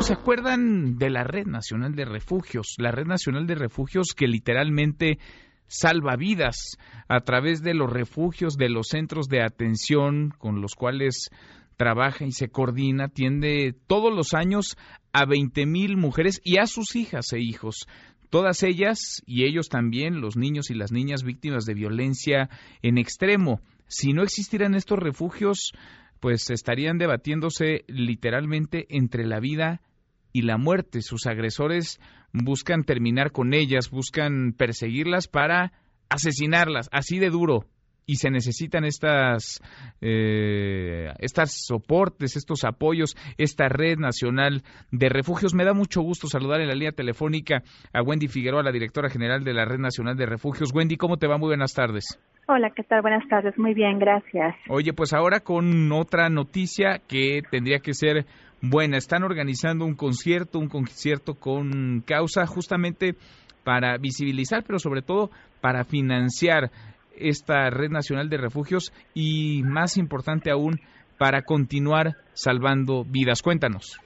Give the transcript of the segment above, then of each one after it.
¿Se acuerdan de la Red Nacional de Refugios? La Red Nacional de Refugios que literalmente salva vidas a través de los refugios, de los centros de atención con los cuales trabaja y se coordina, atiende todos los años a 20 mil mujeres y a sus hijas e hijos. Todas ellas y ellos también, los niños y las niñas víctimas de violencia en extremo. Si no existieran estos refugios, pues estarían debatiéndose literalmente entre la vida y la muerte. Sus agresores buscan terminar con ellas, buscan perseguirlas para asesinarlas, así de duro. Y se necesitan estas, eh, estas soportes, estos apoyos, esta red nacional de refugios. Me da mucho gusto saludar en la línea telefónica a Wendy Figueroa, la directora general de la Red Nacional de Refugios. Wendy, ¿cómo te va? Muy buenas tardes. Hola, ¿qué tal? Buenas tardes. Muy bien, gracias. Oye, pues ahora con otra noticia que tendría que ser buena. Están organizando un concierto, un concierto con causa justamente para visibilizar, pero sobre todo para financiar esta red nacional de refugios y, más importante aún, para continuar salvando vidas. Cuéntanos.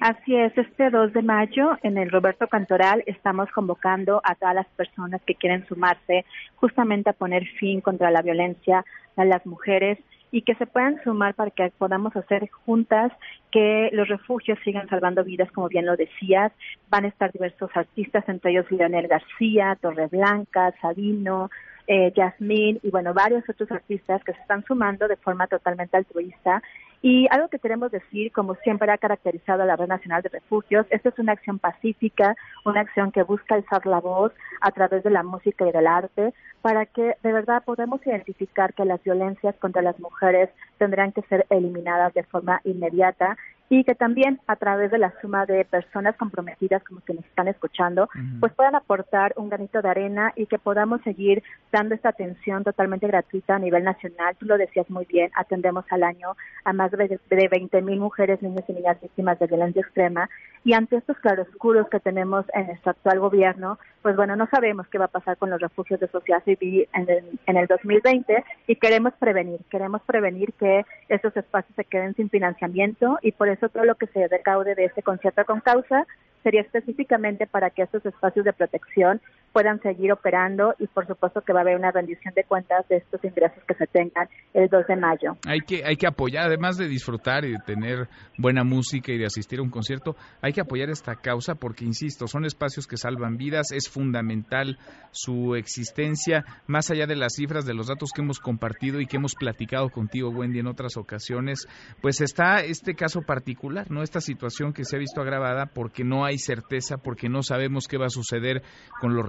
Así es, este 2 de mayo en el Roberto Cantoral estamos convocando a todas las personas que quieren sumarse justamente a poner fin contra la violencia a las mujeres y que se puedan sumar para que podamos hacer juntas que los refugios sigan salvando vidas, como bien lo decías. Van a estar diversos artistas, entre ellos Lionel García, Torreblanca, Sabino, eh, Yasmín y bueno, varios otros artistas que se están sumando de forma totalmente altruista. Y algo que queremos decir, como siempre ha caracterizado a la Red Nacional de Refugios, esta es una acción pacífica, una acción que busca alzar la voz a través de la música y del arte, para que de verdad podamos identificar que las violencias contra las mujeres tendrán que ser eliminadas de forma inmediata y que también a través de la suma de personas comprometidas como que nos están escuchando, pues puedan aportar un granito de arena y que podamos seguir dando esta atención totalmente gratuita a nivel nacional. Tú lo decías muy bien, atendemos al año a más de, de 20 mil mujeres, niños y niñas víctimas de violencia extrema y ante estos claroscuros que tenemos en nuestro actual gobierno, pues bueno, no sabemos qué va a pasar con los refugios de sociedad civil en el, en el 2020 y queremos prevenir, queremos prevenir que esos espacios se queden sin financiamiento y por eso todo lo que se recaude de este concierto con causa sería específicamente para que estos espacios de protección puedan seguir operando y por supuesto que va a haber una rendición de cuentas de estos ingresos que se tengan el 2 de mayo. Hay que hay que apoyar además de disfrutar y de tener buena música y de asistir a un concierto, hay que apoyar esta causa porque insisto, son espacios que salvan vidas, es fundamental su existencia más allá de las cifras de los datos que hemos compartido y que hemos platicado contigo Wendy en otras ocasiones, pues está este caso particular, ¿no? Esta situación que se ha visto agravada porque no hay certeza, porque no sabemos qué va a suceder con los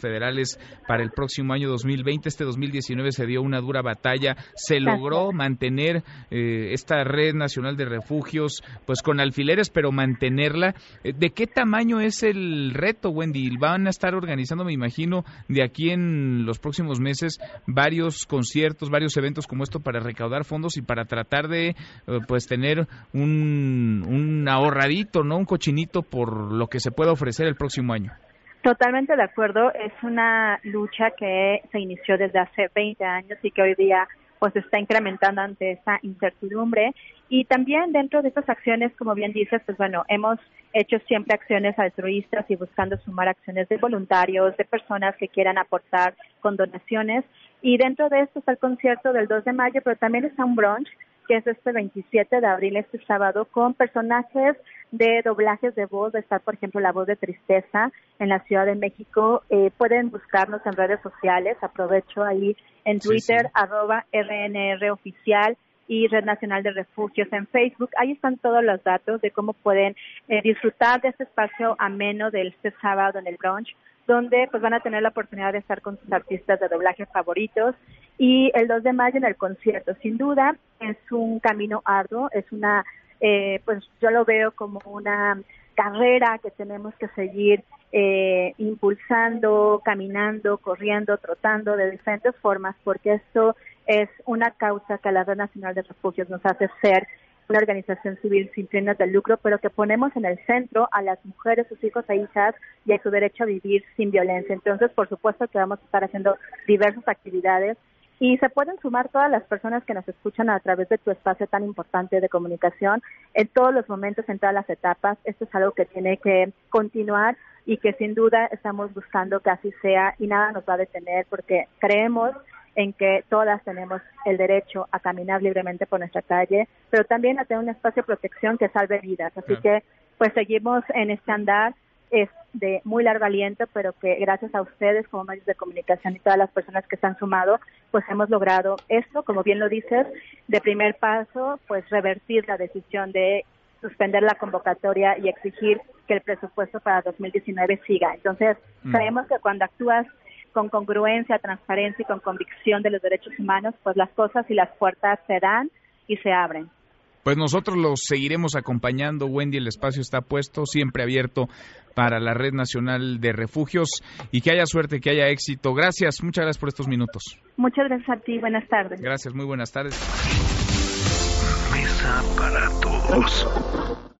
federales para el próximo año 2020. Este 2019 se dio una dura batalla, se logró mantener eh, esta red nacional de refugios, pues con alfileres, pero mantenerla. Eh, ¿De qué tamaño es el reto, Wendy? Van a estar organizando, me imagino, de aquí en los próximos meses varios conciertos, varios eventos como esto para recaudar fondos y para tratar de, eh, pues, tener un, un ahorradito, ¿no? Un cochinito por lo que se pueda ofrecer el próximo año. Totalmente de acuerdo. Es una lucha que se inició desde hace 20 años y que hoy día pues está incrementando ante esta incertidumbre. Y también dentro de estas acciones, como bien dices, pues bueno, hemos hecho siempre acciones altruistas y buscando sumar acciones de voluntarios, de personas que quieran aportar con donaciones. Y dentro de esto está el concierto del 2 de mayo, pero también está un brunch que es este 27 de abril, este sábado, con personajes de doblajes de voz, de estar, por ejemplo, la voz de tristeza en la Ciudad de México. Eh, pueden buscarnos en redes sociales, aprovecho ahí en Twitter, arroba RNR oficial y Red Nacional de Refugios en Facebook. Ahí están todos los datos de cómo pueden eh, disfrutar de este espacio ameno del este sábado en el brunch, donde pues van a tener la oportunidad de estar con sus artistas de doblaje favoritos y el 2 de mayo en el concierto. Sin duda es un camino arduo, es una, eh, pues yo lo veo como una carrera que tenemos que seguir eh, impulsando, caminando, corriendo, trotando de diferentes formas, porque esto es una causa que la Red Nacional de Refugios nos hace ser una organización civil sin fines de lucro, pero que ponemos en el centro a las mujeres, sus hijos e hijas y a su derecho a vivir sin violencia. Entonces, por supuesto que vamos a estar haciendo diversas actividades y se pueden sumar todas las personas que nos escuchan a través de tu espacio tan importante de comunicación en todos los momentos, en todas las etapas. Esto es algo que tiene que continuar y que sin duda estamos buscando que así sea y nada nos va a detener porque creemos en que todas tenemos el derecho a caminar libremente por nuestra calle, pero también a tener un espacio de protección que salve vidas. Así que pues seguimos en este andar es de muy largo aliento, pero que gracias a ustedes como medios de comunicación y todas las personas que se han sumado, pues hemos logrado esto, como bien lo dices, de primer paso, pues revertir la decisión de suspender la convocatoria y exigir que el presupuesto para 2019 siga. Entonces, mm. creemos que cuando actúas con congruencia, transparencia y con convicción de los derechos humanos, pues las cosas y las puertas se dan y se abren. Pues nosotros los seguiremos acompañando, Wendy, el espacio está puesto, siempre abierto para la Red Nacional de Refugios y que haya suerte, que haya éxito. Gracias, muchas gracias por estos minutos. Muchas gracias a ti, buenas tardes. Gracias, muy buenas tardes. Mesa para todos.